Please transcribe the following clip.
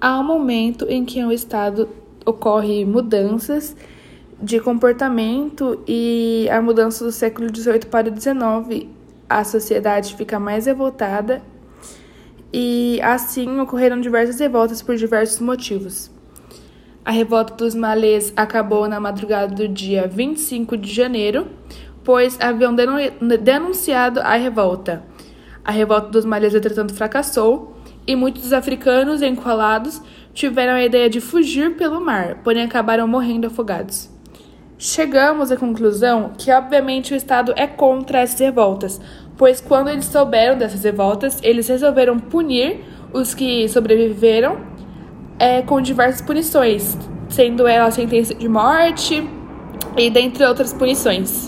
há um momento em que o Estado ocorre mudanças de comportamento e a mudança do século XVIII para XIX, a sociedade fica mais revoltada e assim ocorreram diversas revoltas por diversos motivos. A revolta dos malês acabou na madrugada do dia 25 de janeiro, pois haviam denunciado a revolta. A revolta dos malês, entretanto, fracassou e muitos africanos encolados tiveram a ideia de fugir pelo mar, porém acabaram morrendo afogados. Chegamos à conclusão que, obviamente, o Estado é contra essas revoltas, pois quando eles souberam dessas revoltas, eles resolveram punir os que sobreviveram é, com diversas punições, sendo ela sentença de morte e dentre outras punições.